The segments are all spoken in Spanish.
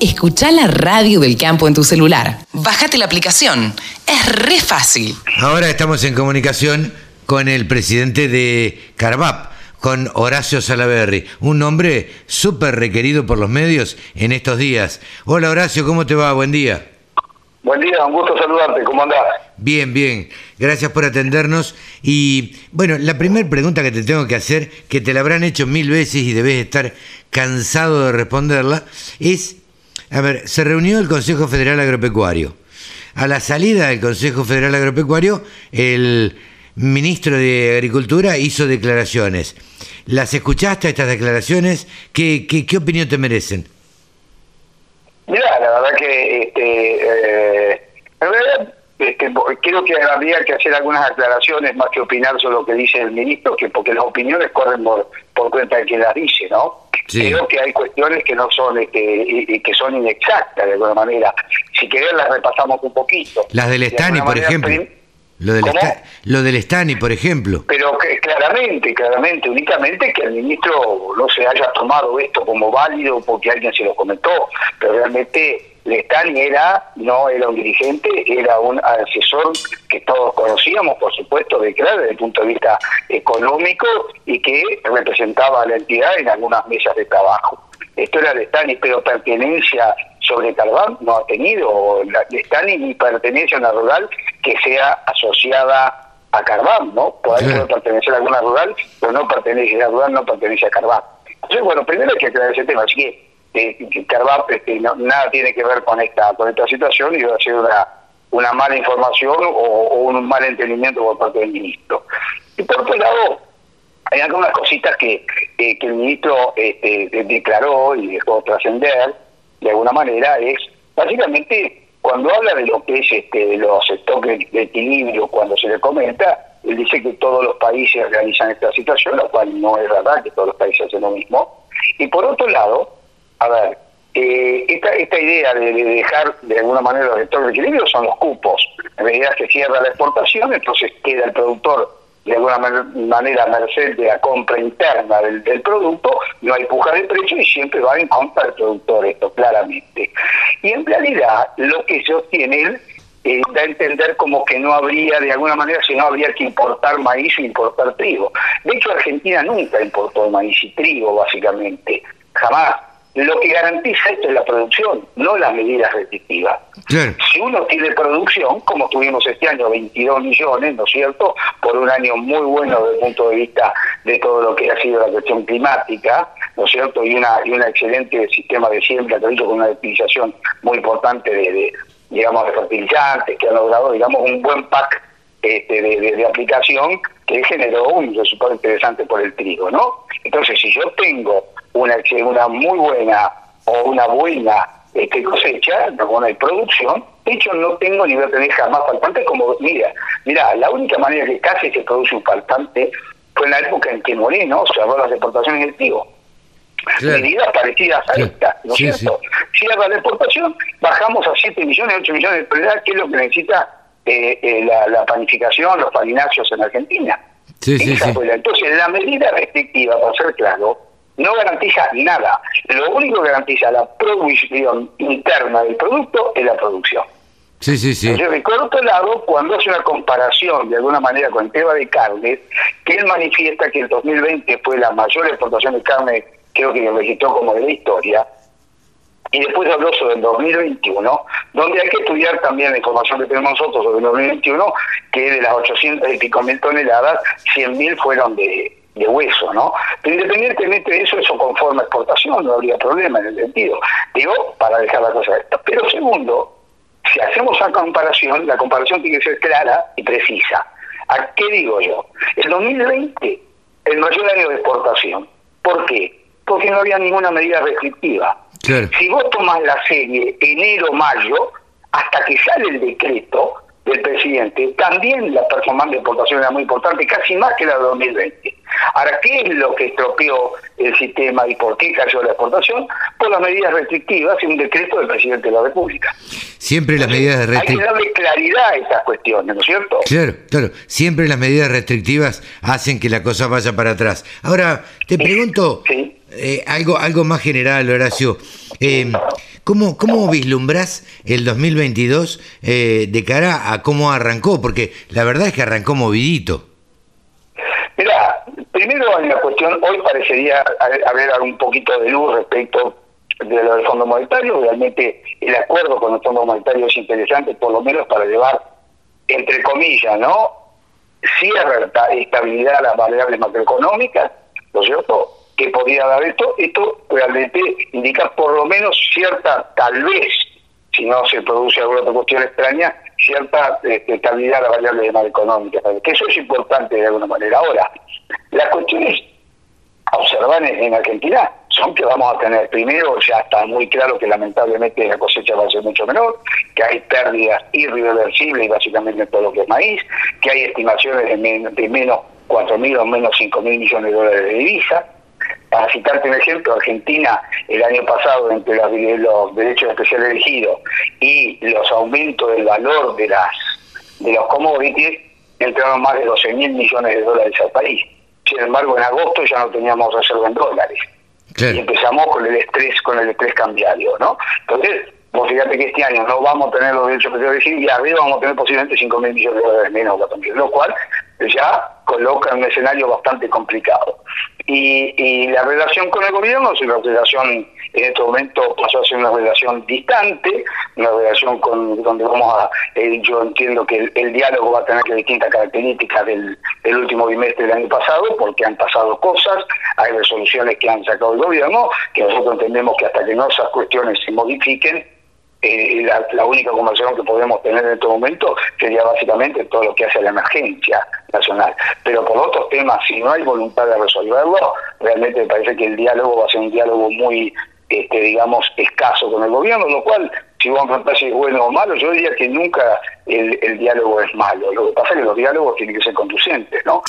Escucha la radio del campo en tu celular. Bájate la aplicación. Es re fácil. Ahora estamos en comunicación con el presidente de Carvap, con Horacio Salaberry, un nombre súper requerido por los medios en estos días. Hola Horacio, ¿cómo te va? Buen día. Buen día, un gusto saludarte, ¿cómo andás? Bien, bien, gracias por atendernos. Y bueno, la primera pregunta que te tengo que hacer, que te la habrán hecho mil veces y debes estar cansado de responderla, es a ver, se reunió el Consejo Federal Agropecuario. A la salida del Consejo Federal Agropecuario, el ministro de Agricultura hizo declaraciones. ¿Las escuchaste estas declaraciones? ¿Qué, qué, opinión te merecen? Mira, la verdad que este, eh, este, creo que habría que hacer algunas aclaraciones más que opinar sobre lo que dice el ministro, que porque las opiniones corren por, por cuenta de quien las dice, ¿no? Creo que hay cuestiones que no son este, que son inexactas de alguna manera. Si querés las repasamos un poquito. Las del Estani, por ejemplo. Lo del, lo del Estani, por ejemplo. Pero que claramente, claramente, únicamente que el ministro no se haya tomado esto como válido porque alguien se lo comentó, pero realmente Lestani era, no era un dirigente, era un asesor que todos conocíamos, por supuesto, de claro, desde el punto de vista económico y que representaba a la entidad en algunas mesas de trabajo. Esto era Lestani, pero pertenencia sobre Carván no ha tenido Lestani ni pertenencia a una rural que sea asociada a Carván, ¿no? Puede pertenecer a alguna rural, pero no pertenece a la rural, no pertenece a Carván. Entonces, bueno, primero hay que aclarar ese tema. Así que que Carvap este, nada tiene que ver con esta con esta situación y va a ser una, una mala información o, un mal entendimiento por parte del ministro. Y por otro lado, hay algunas cositas que, que el ministro este, declaró y dejó trascender de alguna manera, es básicamente cuando habla de lo que es este, los estoques de equilibrio, cuando se le comenta, él dice que todos los países realizan esta situación, lo cual no es verdad que todos los países hacen lo mismo. Y por otro lado, a ver, eh, esta, esta idea de, dejar de alguna manera los sectores de equilibrio son los cupos. En medida que cierra la exportación, entonces queda el productor de alguna manera a merced de la compra interna del, producto, no hay puja de precio y siempre va en contra del productor, esto claramente. Y en realidad lo que se obtiene eh, da a entender como que no habría, de alguna manera, si no habría que importar maíz o importar trigo. De hecho, Argentina nunca importó maíz y trigo, básicamente. Jamás. Lo que garantiza esto es la producción, no las medidas restrictivas. Si uno tiene producción, como tuvimos este año 22 millones, ¿no es cierto? Por un año muy bueno desde el punto de vista de todo lo que ha sido la cuestión climática, ¿no es cierto? Y una y un excelente sistema de siembra, con una utilización muy importante de, digamos, de fertilizantes, que ha logrado, digamos, un buen pack este, de, de, aplicación que generó un resultado interesante por el trigo, ¿no? Entonces, si yo tengo una, una muy buena o una buena este, cosecha, no hay producción, de hecho no tengo ni voy a tener jamás faltante como, mira, mira, la única manera que casi se produce un faltante fue en la época en que Moreno cerró las exportaciones del trigo. Medidas parecidas a esta, ¿no es cierto? Cierra la exportación, bajamos a 7 millones, 8 millones de toneladas, que es lo que necesita eh, eh, la, la, panificación, los palináceos en Argentina. Entonces, la medida restrictiva, para ser claro, no garantiza nada. Lo único que garantiza la producción interna del producto es la producción. Sí, sí, sí. Entonces, por otro lado, cuando hace una comparación de alguna manera con el tema de carne, que él manifiesta que el 2020 fue la mayor exportación de carne, creo que lo registró como de la historia, y después habló sobre el 2021, donde hay que estudiar también la información que tenemos nosotros sobre el 2021, que de las 800 y pico mil toneladas, 100 mil fueron de, de hueso, ¿no? Pero independientemente de eso, eso conforma exportación, no habría problema en el sentido. Digo, para dejar la cosa. Pero segundo, si hacemos una comparación, la comparación tiene que ser clara y precisa. ¿A qué digo yo? El 2020, el mayor año de exportación. ¿Por qué? Porque no había ninguna medida restrictiva. Si vos tomas la serie enero-mayo, hasta que sale el decreto, del presidente, también la performance de exportación era muy importante, casi más que la de 2020. Ahora, ¿qué es lo que estropeó el sistema y por qué cayó la exportación? Por las medidas restrictivas y un decreto del presidente de la República. Siempre las medidas restrictivas. Hay que darle claridad a estas cuestiones, ¿no es cierto? Claro, claro. Siempre las medidas restrictivas hacen que la cosa vaya para atrás. Ahora, te pregunto eh, algo, algo más general, Horacio. Eh, ¿Cómo, cómo vislumbrás el 2022 eh, de cara a cómo arrancó? Porque la verdad es que arrancó movidito. Mira, primero en la cuestión, hoy parecería haber un poquito de luz respecto de lo del Fondo Monetario. Realmente el acuerdo con el Fondo Monetario es interesante, por lo menos para llevar, entre comillas, ¿no? Cierta estabilidad a las variables macroeconómicas, ¿no es cierto? Que podría dar esto. Esto realmente indica por lo menos cierta, tal vez, si no se produce alguna otra cuestión extraña, cierta este, estabilidad a las variables macroeconómicas. Que eso es importante de alguna manera. Ahora, las cuestiones a observar en Argentina son que vamos a tener, primero ya está muy claro que lamentablemente la cosecha va a ser mucho menor, que hay pérdidas irreversibles básicamente en todo lo que es maíz, que hay estimaciones de, de menos 4.000 o menos 5.000 millones de dólares de divisa. Para citarte un ejemplo, Argentina el año pasado entre los, derechos especiales elegidos y los aumentos del valor de las de los commodities entraron más de 12.000 millones de dólares al país. Sin embargo, en agosto ya no teníamos reserva en dólares. Y empezamos con el estrés, con el estrés cambiario, ¿no? Entonces, vos fíjate que este año no vamos a tener los derechos que te decir y arriba vamos a tener posiblemente 5 mil millones de dólares menos, lo cual ya coloca un escenario bastante complicado. Y, y la relación con el gobierno es una relación en este momento pasó a ser una relación distante, una relación con donde vamos a, eh, yo entiendo que el, diálogo va a tener que distintas características del, del, último bimestre del año pasado, porque han pasado cosas, hay resoluciones que han sacado el gobierno, que nosotros entendemos que hasta que no esas cuestiones se modifiquen, eh, la, única conversación que podemos tener en este momento sería básicamente todo lo que hace la emergencia nacional. Pero por otros temas, si no hay voluntad de resolverlo, realmente me parece que el diálogo va a ser un diálogo muy este, digamos, escaso con el gobierno, lo cual, si vos me preguntás si es bueno o malo, yo diría que nunca el, diálogo es malo. Lo que pasa es que los diálogos tienen que ser conducentes, ¿no?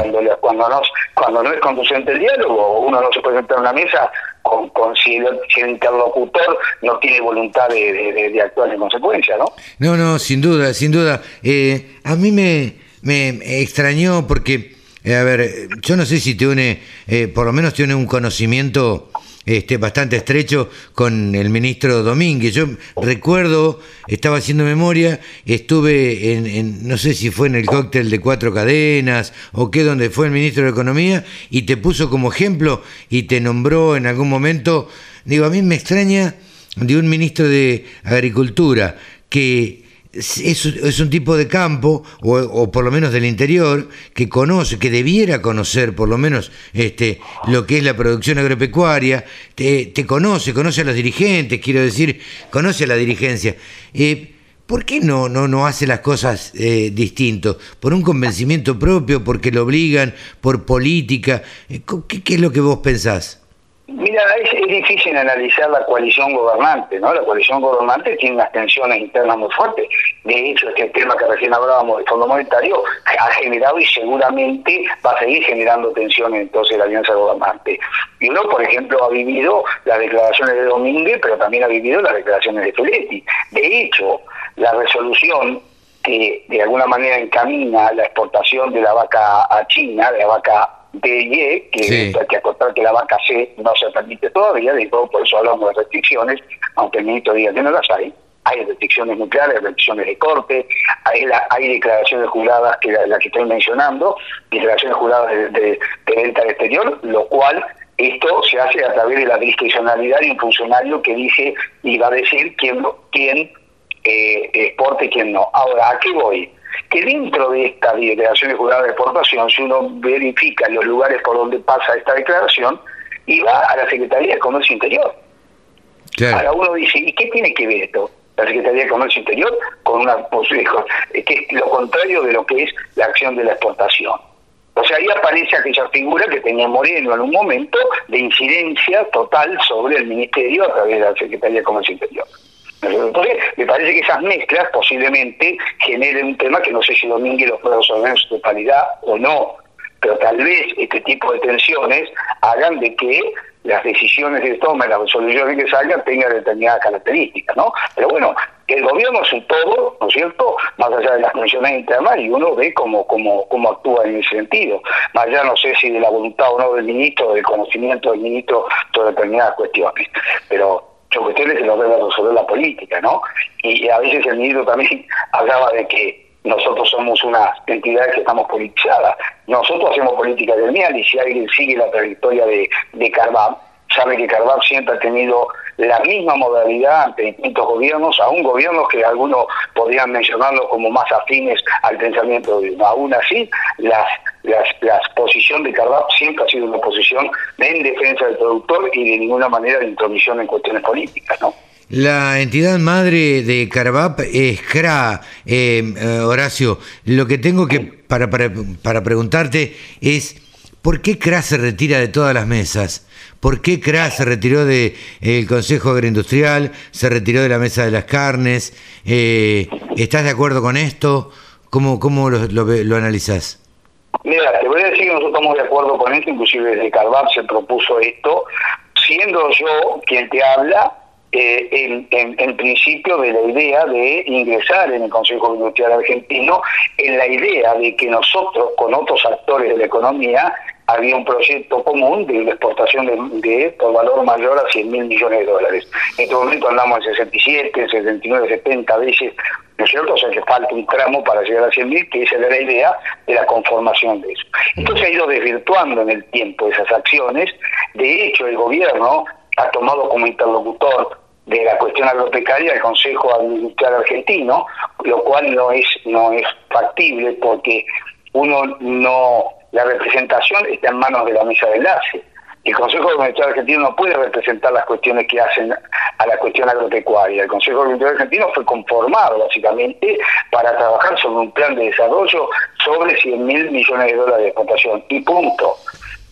cuando, cuando, no, cuando no es conducente el diálogo, uno no se puede sentar en una mesa con, con si, el, interlocutor no tiene voluntad de, actuar en consecuencia, ¿no? No, no, sin duda, sin duda. Eh, a mí me, me extrañó porque, eh, a ver, yo no sé si tiene, eh, por lo menos tiene un conocimiento este, bastante estrecho con el ministro Domínguez. Yo recuerdo, estaba haciendo memoria, estuve en, no sé si fue en el cóctel de cuatro cadenas o qué, donde fue el ministro de Economía y te puso como ejemplo y te nombró en algún momento. Digo, a mí me extraña de un ministro de Agricultura que es, un tipo de campo, o, por lo menos del interior, que conoce, que debiera conocer por lo menos este, lo que es la producción agropecuaria, te, conoce, conoce a los dirigentes, quiero decir, conoce a la dirigencia. Eh, ¿Por qué no, no, no hace las cosas eh, distintos? ¿Por un convencimiento propio? ¿Porque lo obligan? ¿Por política? Eh, ¿Qué, qué es lo que vos pensás? Mira, es, difícil analizar la coalición gobernante, ¿no? La coalición gobernante tiene unas tensiones internas muy fuertes. De hecho, este tema que recién hablábamos del Fondo Monetario ha generado y seguramente va a seguir generando tensiones entonces la alianza gobernante. Y uno, por ejemplo, ha vivido las declaraciones de Domínguez, pero también ha vivido las declaraciones de Feletti. De hecho, la resolución que de alguna manera encamina la exportación de la vaca a China, de la vaca de que hay que acotar que la vaca C no se permite todavía, digo, por eso hablamos de restricciones, aunque el ministro diga que no las hay. Hay restricciones nucleares, restricciones de corte, hay, hay declaraciones juradas, que la, que estoy mencionando, declaraciones juradas de, de, venta al exterior, lo cual esto se hace a través de la discrecionalidad de un funcionario que dice y va a decir quién, quién eh, exporte y quién no. Ahora, ¿a qué voy? Que dentro de esta declaración jurada de exportación, si uno verifica los lugares por donde pasa esta declaración, y va a la Secretaría de Comercio Interior. Ahora uno dice, ¿y qué tiene que ver esto? La Secretaría de Comercio Interior con una posición, que es lo contrario de lo que es la acción de la exportación. O sea, ahí aparece aquella figura que tenía Moreno en un momento de incidencia total sobre el Ministerio a través de la Secretaría de Comercio Interior. Entonces, me parece que esas mezclas posiblemente generen un tema que no sé si Domínguez lo puede resolver en su totalidad o no, pero tal vez este tipo de tensiones hagan de que las decisiones que tomen, las resoluciones que salgan tengan determinadas características, ¿no? Pero bueno, el gobierno es un todo, ¿no es cierto?, más allá de las funciones internas, y uno ve cómo, cómo, cómo actúa en ese sentido. Más allá no sé si de la voluntad o no del ministro, del conocimiento del ministro sobre determinadas cuestiones. Pero son cuestiones que nos debe resolver la política, ¿no? Y, a veces el ministro también hablaba de que nosotros somos una entidad que estamos politizadas. Nosotros hacemos política gremial y si alguien sigue la trayectoria de, de sabe que Carvab siempre ha tenido la misma modalidad ante distintos gobiernos, aún gobiernos que algunos podrían mencionarlos como más afines al pensamiento de uno. Aún así, las, las, la posición de Carvap siempre ha sido una posición en defensa del productor y de ninguna manera de intromisión en cuestiones políticas, ¿no? La entidad madre de Carvap es CRA, eh, eh, Horacio. Lo que tengo que para, para, para preguntarte es ¿por qué CRA se retira de todas las mesas? ¿Por qué CRA se retiró del el Consejo Agroindustrial, se retiró de la Mesa de las Carnes? Eh, ¿Estás de acuerdo con esto? ¿Cómo, cómo lo, lo, lo analizás? Mira, te voy a decir que nosotros estamos de acuerdo con esto, inclusive desde Carvap se propuso esto, siendo yo quien te habla, eh, en, en, principio de la idea de ingresar en el Consejo Industrial Argentino, en la idea de que nosotros, con otros actores de la economía, había un proyecto común de exportación de, por valor mayor a 100 mil millones de dólares. En este momento andamos en 67, en 69, 70 veces, ¿no es cierto? O sea que falta un tramo para llegar a 100 mil, que esa era la idea de la conformación de eso. Entonces ha ido desvirtuando en el tiempo esas acciones. De hecho, el gobierno ha tomado como interlocutor de la cuestión agropecuaria el Consejo Industrial Argentino, lo cual no es no es factible porque uno no la representación está en manos de la mesa de enlace. El Consejo Agropecuario Argentino no puede representar las cuestiones que hacen a la cuestión agropecuaria. El Consejo Agropecuario Argentino fue conformado básicamente para trabajar sobre un plan de desarrollo sobre 100 mil millones de dólares de exportación y punto.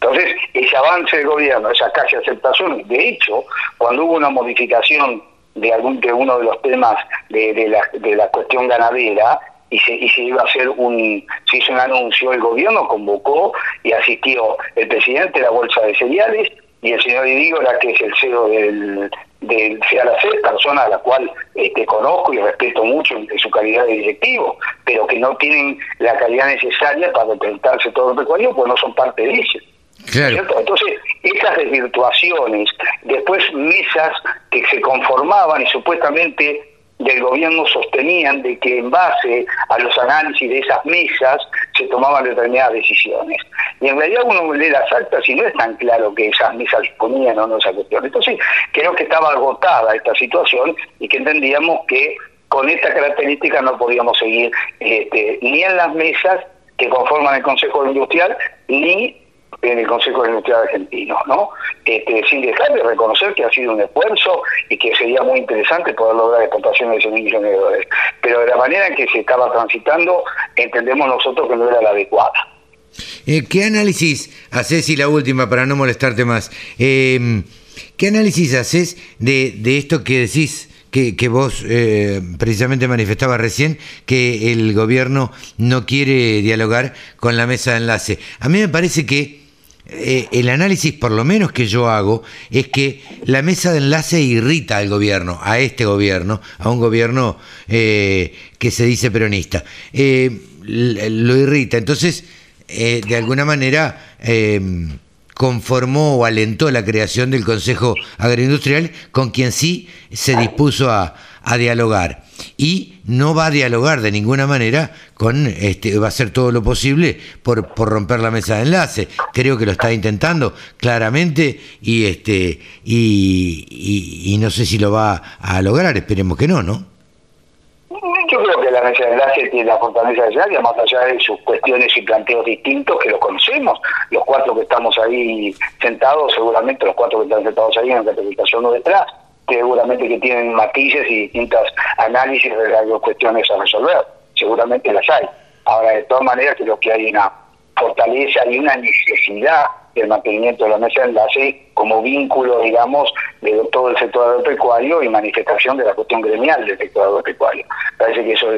Entonces, ese avance del gobierno, esa casi aceptación, de hecho, cuando hubo una modificación de algún de uno de los temas de, de, la, de la cuestión ganadera, y se, y se iba a hacer un, se hizo un anuncio, el gobierno convocó y asistió el presidente de la Bolsa de Cereales y el señor Idígola, que es el CEO del, del CEALAC, persona a la cual este, conozco y respeto mucho en, su calidad de directivo, pero que no tienen la calidad necesaria para representarse todo el pecuario, pues no son parte de ellos. Claro. Entonces, esas desvirtuaciones, después mesas que se conformaban y supuestamente del gobierno sostenían de que en base a los análisis de esas mesas se tomaban determinadas decisiones. Y en realidad uno lee las actas y no es tan claro que esas mesas ponían o no esa cuestión. Entonces creo que estaba agotada esta situación y que entendíamos que con esta característica no podíamos seguir este, ni en las mesas que conforman el Consejo Industrial ni en el Consejo Industrial Argentino, ¿no? Este, sin dejar de reconocer que ha sido un esfuerzo y que sería muy interesante poder lograr exportaciones de 100 millones de dólares. Pero de la manera en que se estaba transitando, entendemos nosotros que no era la adecuada. Eh, ¿Qué análisis haces, y la última para no molestarte más, eh, qué análisis haces de, de esto que decís? Que, que, vos eh, precisamente manifestabas recién que el gobierno no quiere dialogar con la mesa de enlace. A mí me parece que eh, el análisis, por lo menos que yo hago, es que la mesa de enlace irrita al gobierno, a este gobierno, a un gobierno eh, que se dice peronista. Eh, lo irrita. Entonces, de alguna manera, conformó o alentó la creación del Consejo Agroindustrial, con quien sí se dispuso a dialogar y no va a dialogar de ninguna manera con este va a hacer todo lo posible por, por romper la mesa de enlace creo que lo está intentando claramente y este y, y, y no sé si lo va a lograr esperemos que no no yo creo que la mesa de enlace tiene la fortaleza necesaria, más allá de sus cuestiones y planteos distintos que lo conocemos. Los cuatro que estamos ahí sentados, seguramente los cuatro que están sentados ahí en la interpretación detrás, seguramente que tienen matices y distintas análisis de las cuestiones a resolver, seguramente las hay. Ahora, de todas maneras, creo que hay una fortaleza y una necesidad del mantenimiento de la mesa de enlace como vínculo, digamos, de todo el sector agropecuario y manifestación de la cuestión gremial del sector agropecuario. Parece que eso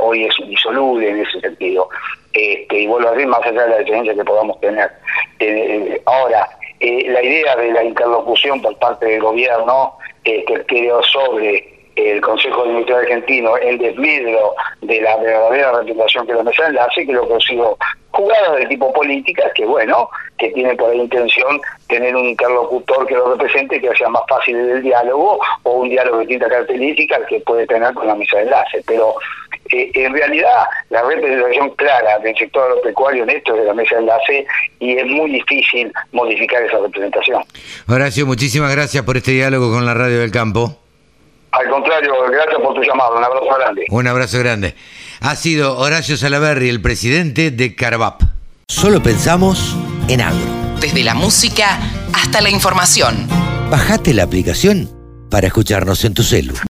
hoy es indisoluble en ese sentido. Este, y vuelvo a decir, más allá de la diferencia que podamos tener. Eh, ahora, eh, la idea de la interlocución por parte del gobierno que quedó sobre el Consejo de Administración Argentino en desmedro de la verdadera representación que la mesa enlace, que ha sido jugadas del tipo políticas que, bueno, que tienen por intención tener un interlocutor que lo represente, que sea más fácil el diálogo o un diálogo de distintas características que puede tener con la mesa de enlace. Pero eh, en realidad la representación clara del sector agropecuario en esto es de la mesa de enlace y es muy difícil modificar esa representación. Horacio, muchísimas gracias por este diálogo con la Radio del Campo. Al contrario, gracias por tu llamado. Un abrazo grande. Un abrazo grande. Ha sido Horacio Salaverri, el presidente de Carvap. Solo pensamos en agro. Desde la música hasta la información. Bajate la aplicación para escucharnos en tu celu.